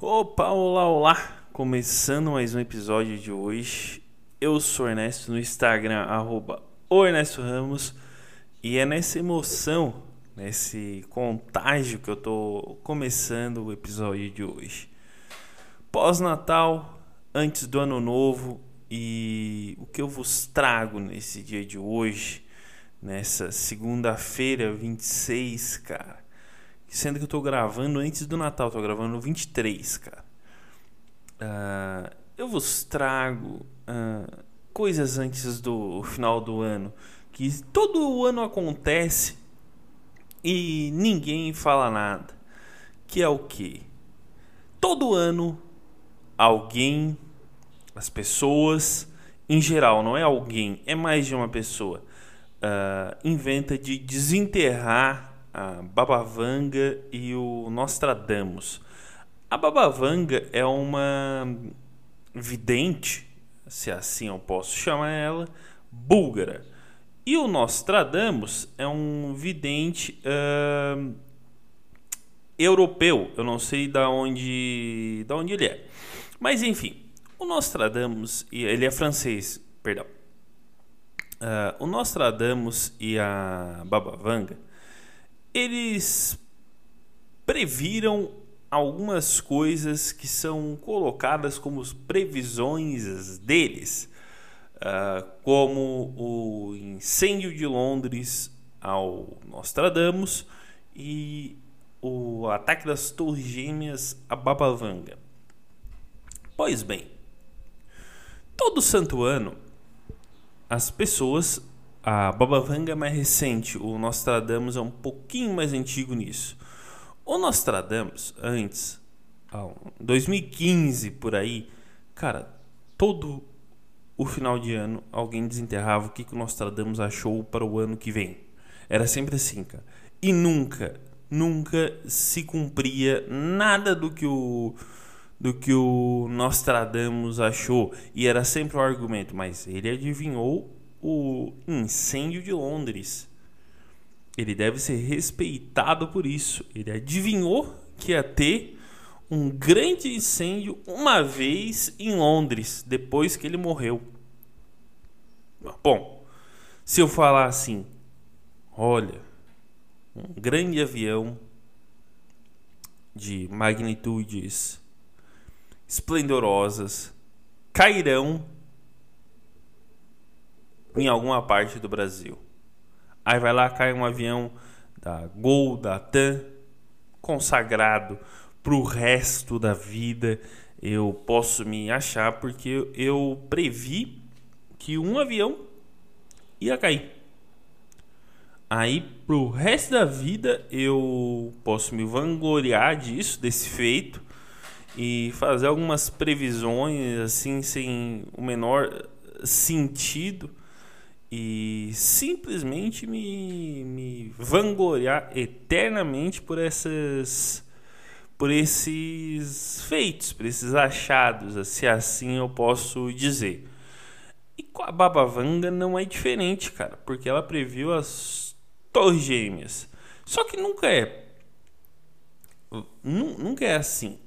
Opa, olá, olá! Começando mais um episódio de hoje. Eu sou Ernesto no Instagram, arroba Ernesto Ramos. E é nessa emoção, nesse contágio que eu tô começando o episódio de hoje. Pós-Natal, antes do Ano Novo e o que eu vos trago nesse dia de hoje, nessa segunda-feira, 26, cara Sendo que eu tô gravando antes do Natal, tô gravando no 23, cara. Uh, eu vos trago uh, coisas antes do final do ano que todo ano acontece e ninguém fala nada. Que é o que? Todo ano alguém, as pessoas, em geral, não é alguém, é mais de uma pessoa, uh, inventa de desenterrar a Babavanga e o Nostradamus. A Babavanga é uma vidente, se assim eu posso chamar ela, búlgara. E o Nostradamus é um vidente uh, europeu. Eu não sei da onde, da onde ele é. Mas enfim, o Nostradamus, ele é francês, perdão. Uh, o Nostradamus e a Babavanga eles previram algumas coisas que são colocadas como previsões deles, uh, como o incêndio de Londres ao Nostradamus e o ataque das Torres Gêmeas a Babavanga. Pois bem, todo santo ano as pessoas a Baba Vanga é mais recente, o Nostradamus é um pouquinho mais antigo nisso. O Nostradamus, antes, 2015 por aí, cara, todo o final de ano alguém desenterrava o que, que o Nostradamus achou para o ano que vem. Era sempre assim, cara. E nunca, nunca se cumpria nada do que o do que o Nostradamus achou. E era sempre o argumento, mas ele adivinhou o incêndio de Londres. Ele deve ser respeitado por isso. Ele adivinhou que ia ter um grande incêndio uma vez em Londres, depois que ele morreu. Bom, se eu falar assim, olha, um grande avião de magnitudes esplendorosas cairão em alguma parte do Brasil. Aí vai lá, cai um avião da Gol, da TAM, consagrado para o resto da vida. Eu posso me achar porque eu previ que um avião ia cair. Aí, pro resto da vida, eu posso me vangloriar disso, desse feito, e fazer algumas previsões assim sem o menor sentido e simplesmente me, me vangloriar eternamente por essas por esses feitos, por esses achados, se assim eu posso dizer. E com a Baba Vanga não é diferente, cara, porque ela previu as Torres Gêmeas. Só que nunca é nunca é assim.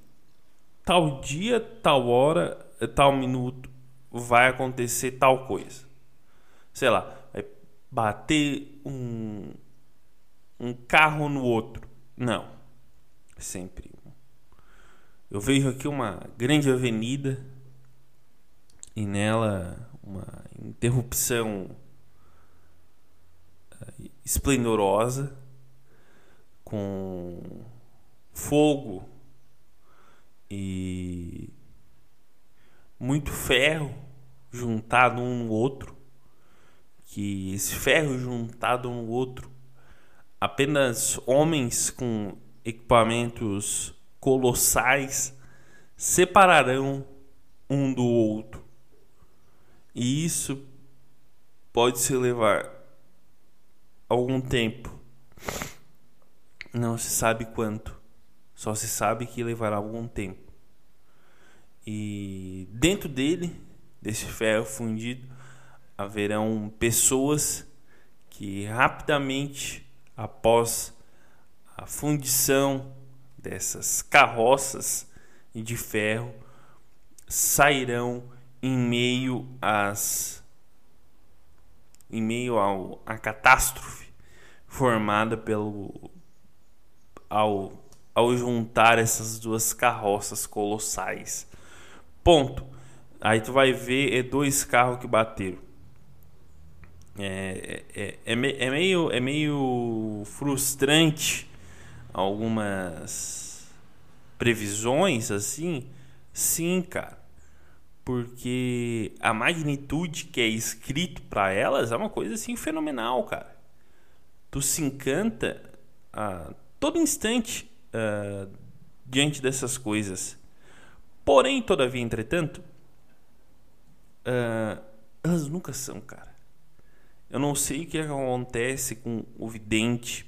Tal dia, tal hora, tal minuto vai acontecer tal coisa sei lá, vai bater um, um carro no outro. Não. Sempre. Eu vejo aqui uma grande avenida e nela uma interrupção eh, esplendorosa com fogo e muito ferro juntado um no outro que esse ferro juntado um outro, apenas homens com equipamentos colossais separarão um do outro. E isso pode se levar algum tempo. Não se sabe quanto. Só se sabe que levará algum tempo. E dentro dele, desse ferro fundido, haverão pessoas que rapidamente após a fundição dessas carroças de ferro sairão em meio às em meio ao a catástrofe formada pelo ao ao juntar essas duas carroças colossais. Ponto. Aí tu vai ver é dois carros que bateram. É, é, é, é meio é meio frustrante algumas previsões assim. Sim, cara. Porque a magnitude que é escrito para elas é uma coisa assim fenomenal, cara. Tu se encanta a todo instante uh, diante dessas coisas. Porém, todavia, entretanto, uh, elas nunca são, cara. Eu não sei o que acontece com o vidente,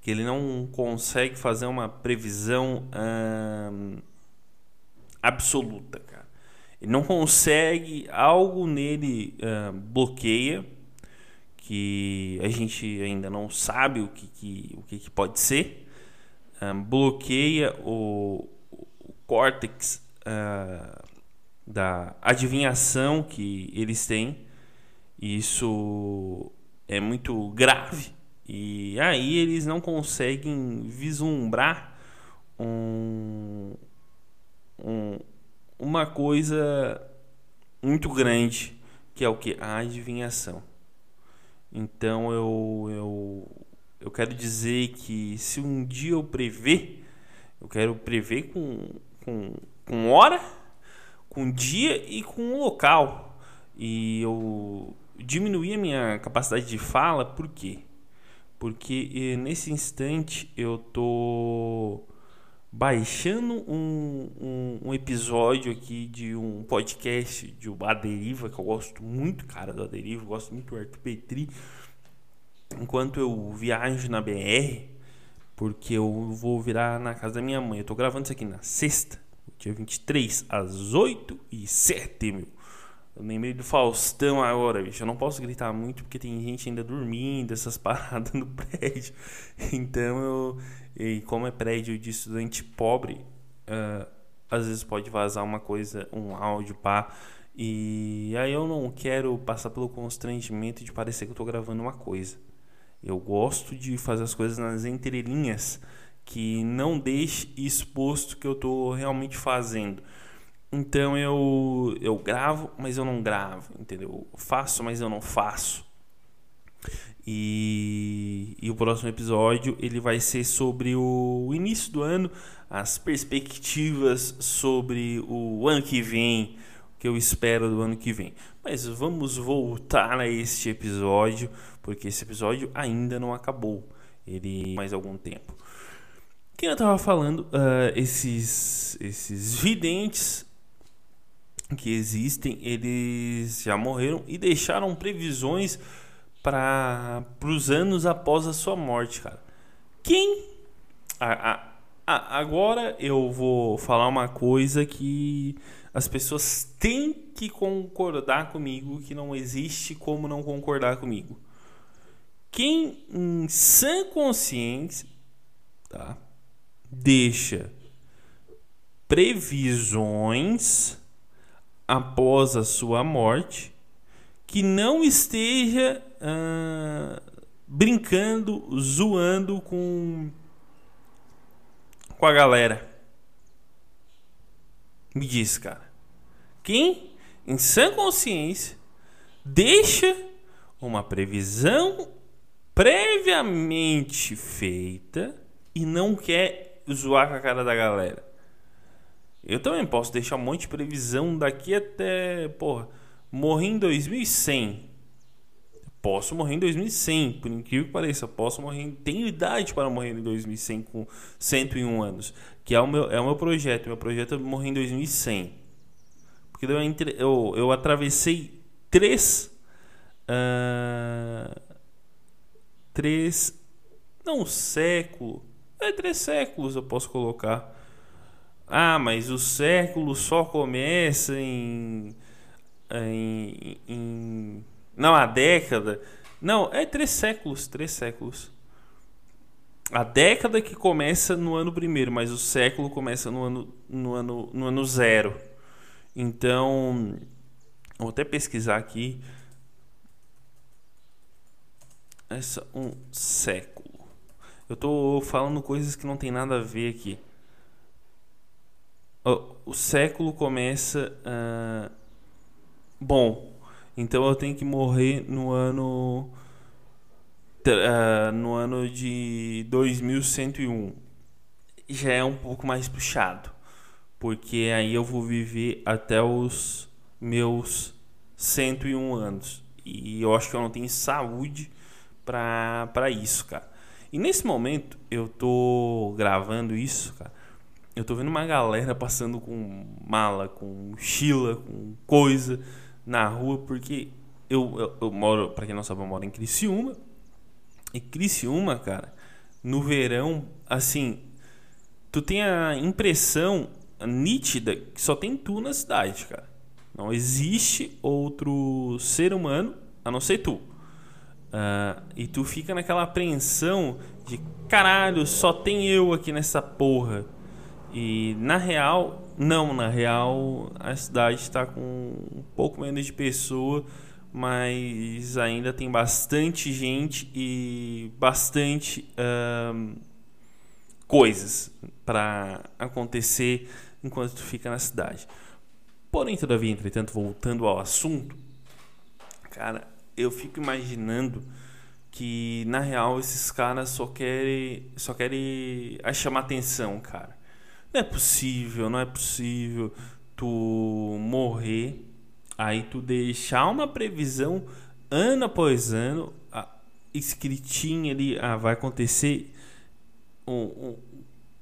que ele não consegue fazer uma previsão uh, absoluta, cara. Ele não consegue, algo nele bloqueia, que a gente ainda não sabe o que, que o que, que pode ser um, bloqueia o, o córtex da adivinhação que eles têm. Isso é muito grave. E aí eles não conseguem vislumbrar um, um, uma coisa muito grande, que é o que? A adivinhação. Então eu, eu eu quero dizer que se um dia eu prever, eu quero prever com, com, com hora, com dia e com local. E eu diminuí a minha capacidade de fala, por quê? Porque eh, nesse instante eu tô baixando um, um, um, episódio aqui de um podcast de o Aderiva, que eu gosto muito, cara, do Aderiva, gosto muito do Arthur Petri enquanto eu viajo na BR, porque eu vou virar na casa da minha mãe. Eu tô gravando isso aqui na sexta, dia 23, às 8 e 7, meu. Eu lembrei do Faustão agora, bicho. Eu não posso gritar muito porque tem gente ainda dormindo, essas paradas no prédio. Então eu. E como é prédio de estudante pobre, uh, às vezes pode vazar uma coisa, um áudio, pá. E aí eu não quero passar pelo constrangimento de parecer que eu tô gravando uma coisa. Eu gosto de fazer as coisas nas entrelinhas que não deixe exposto que eu estou realmente fazendo. Então eu eu gravo, mas eu não gravo, entendeu? Eu faço, mas eu não faço. E, e o próximo episódio ele vai ser sobre o início do ano, as perspectivas sobre o ano que vem, o que eu espero do ano que vem. Mas vamos voltar a este episódio porque esse episódio ainda não acabou. Ele mais algum tempo. Quem eu estava falando, uh, esses esses videntes que existem, eles já morreram e deixaram previsões para os anos após a sua morte, cara. Quem a, a, a, agora eu vou falar uma coisa que as pessoas têm que concordar comigo, que não existe como não concordar comigo quem em sã consciência tá, deixa previsões após a sua morte que não esteja ah, brincando, zoando com, com a galera. Me diz, cara. Quem, em sã consciência, deixa uma previsão previamente feita e não quer zoar com a cara da galera. Eu também posso deixar um monte de previsão daqui até, porra, morrer em 2100. Posso morrer em 2100, por incrível que pareça, posso morrer, tenho idade para morrer em 2100 com 101 anos, que é o meu, é o meu projeto. Meu projeto é morrer em 2100. Porque eu, eu, eu atravessei três uh, três. Não século. É três séculos eu posso colocar. Ah, mas o século só começa em. em, em não, a década. Não, é três séculos, três séculos. a década que começa no ano primeiro, mas o século começa no ano, no ano, no ano zero. Então, vou até pesquisar aqui. Essa um século. Eu estou falando coisas que não tem nada a ver aqui. O, século começa. Uh, bom, então eu tenho que morrer no ano uh, no ano de 2101 já é um pouco mais puxado, porque aí eu vou viver até os meus 101 anos e eu acho que eu não tenho saúde para isso, cara. E nesse momento eu tô gravando isso, cara. Eu tô vendo uma galera passando com mala, com mochila, com coisa na rua, porque eu, eu, eu moro, para quem não sabe, eu moro em Criciúma. E Criciúma, cara, no verão, assim, tu tem a impressão nítida que só tem tu na cidade, cara. Não existe outro ser humano a não ser tu. Uh, e tu fica naquela apreensão de caralho, só tem eu aqui nessa porra. E na real, não, na real a cidade está com um pouco menos de pessoa mas ainda tem bastante gente e bastante coisas para acontecer enquanto tu fica na cidade. Porém, todavia, entretanto, voltando ao assunto, cara, eu fico imaginando que na real esses caras só querem só querem chamar atenção, cara. Não é possível, não é possível tu morrer Aí tu deixar uma previsão ano após ano, escritinha ali, ah, vai acontecer um, um,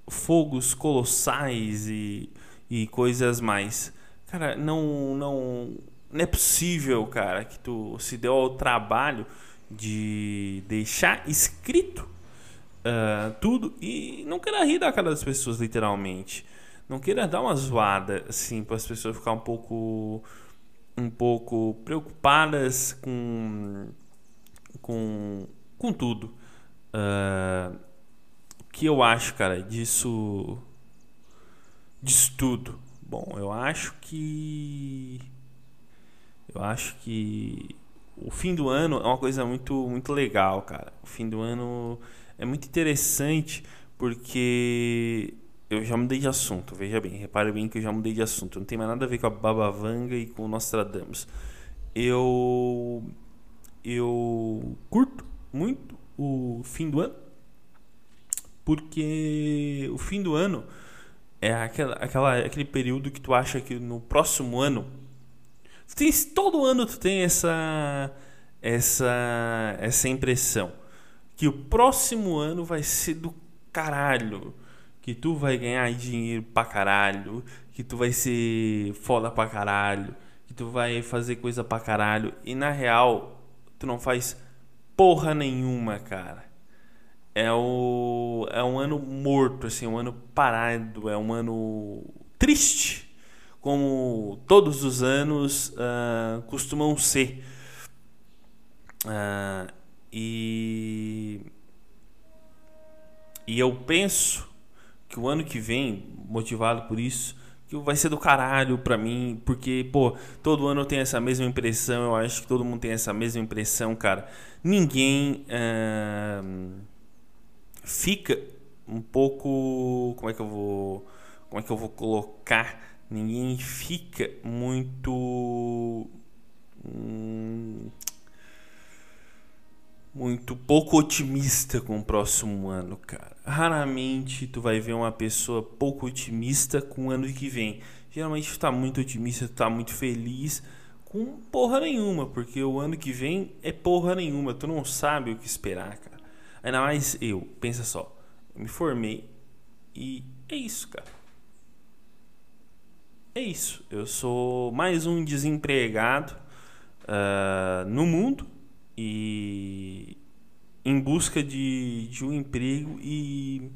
fogos colossais e, e coisas mais. Cara, não, não, não é possível, cara, que tu se deu ao trabalho de deixar escrito uh, tudo e não queira rir da cara das pessoas, literalmente. Não queira dar uma zoada, assim, para as pessoas ficar um pouco um pouco preocupadas com, com, com tudo. Uh, que eu acho, cara, disso, disso tudo? Bom, eu acho que. Eu acho que o fim do ano é uma coisa muito, muito legal, cara. O fim do ano é muito interessante porque eu já mudei de assunto, veja bem, repare bem que eu já mudei de assunto. Não tem mais nada a ver com a Babavanga e com o Nostradamus. Eu eu curto muito o fim do ano porque o fim do ano é aquela, aquela, aquele período que tu acha que no próximo ano tu tens, todo ano tu tem essa essa essa impressão que o próximo ano vai ser do caralho que tu vai ganhar dinheiro pra caralho, que tu vai ser foda pra caralho, que tu vai fazer coisa pra caralho e na real tu não faz porra nenhuma, cara. É o é um ano morto, assim, um ano parado, é um ano triste, como todos os anos uh, costumam ser. Uh, e e eu penso que o ano que vem, motivado por isso, que vai ser do caralho pra mim, porque, pô, todo ano eu tenho essa mesma impressão, eu acho que todo mundo tem essa mesma impressão, cara. Ninguém uh, fica um pouco. Como é que eu vou. Como é que eu vou colocar? Ninguém fica muito. Hum, muito pouco otimista com o próximo ano, cara. Raramente tu vai ver uma pessoa pouco otimista com o ano que vem. Geralmente tu tá muito otimista, tu tá muito feliz com porra nenhuma, porque o ano que vem é porra nenhuma, tu não sabe o que esperar, cara. Ainda mais eu, pensa só, eu me formei e é isso, cara. É isso, eu sou mais um desempregado uh, no mundo e em busca de, de um emprego e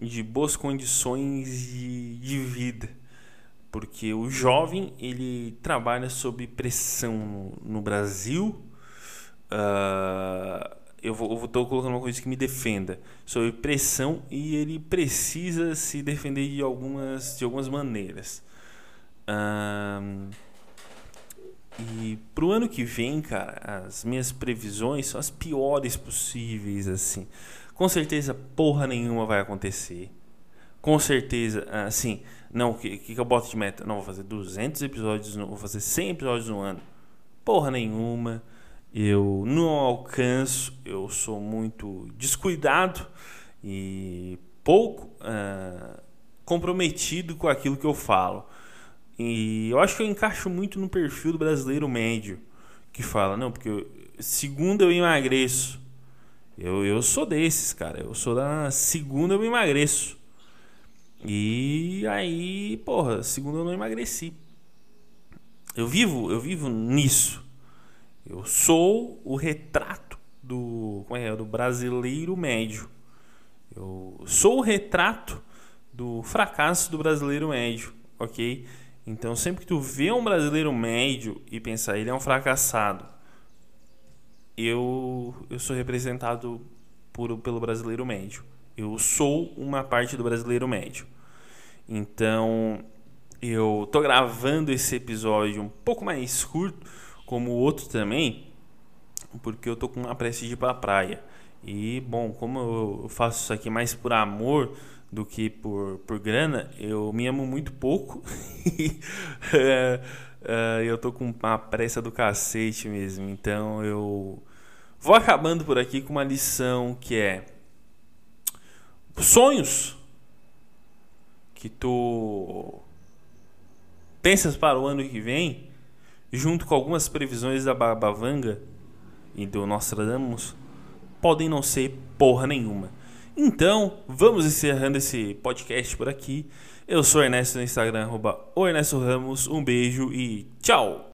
de boas condições de, de vida. Porque o jovem ele trabalha sob pressão no, Brasil. Uh, eu vou, tô colocando uma coisa que me defenda. Sobre pressão e ele precisa se defender de algumas, de algumas maneiras. Um, e pro ano que vem, cara, as minhas previsões são as piores possíveis, assim. Com certeza, porra nenhuma vai acontecer. Com certeza, assim, não, o que, que eu boto de meta? Não, vou fazer 200 episódios, no, vou fazer 100 episódios no ano. Porra nenhuma. Eu não alcanço, eu sou muito descuidado e pouco uh, comprometido com aquilo que eu falo. E eu acho que eu encaixo muito no perfil do brasileiro médio, que fala, não, porque eu, segunda eu emagreço. Eu, eu sou desses, cara. Eu sou da segunda eu emagreço. E aí, porra, segunda eu não emagreci. Eu vivo, eu vivo nisso. Eu sou o retrato do, como é, do brasileiro médio. Eu sou o retrato do fracasso do brasileiro médio, ok? Então, sempre que tu vê um brasileiro médio e pensar ele é um fracassado, eu, eu sou representado por, pelo brasileiro médio. Eu sou uma parte do brasileiro médio. Então, eu tô gravando esse episódio um pouco mais curto, como o outro também, porque eu tô com uma pressa de ir pra praia. E, bom, como eu faço isso aqui mais por amor, do que por, por grana, eu me amo muito pouco. é, é, eu tô com uma pressa do cacete mesmo. Então eu vou acabando por aqui com uma lição que é sonhos que tu pensas para o ano que vem, junto com algumas previsões da Babavanga e do Nostradamus, podem não ser porra nenhuma. Então, vamos encerrando esse podcast por aqui. Eu sou Ernesto no Instagram, arroba Ernesto Ramos. Um beijo e tchau!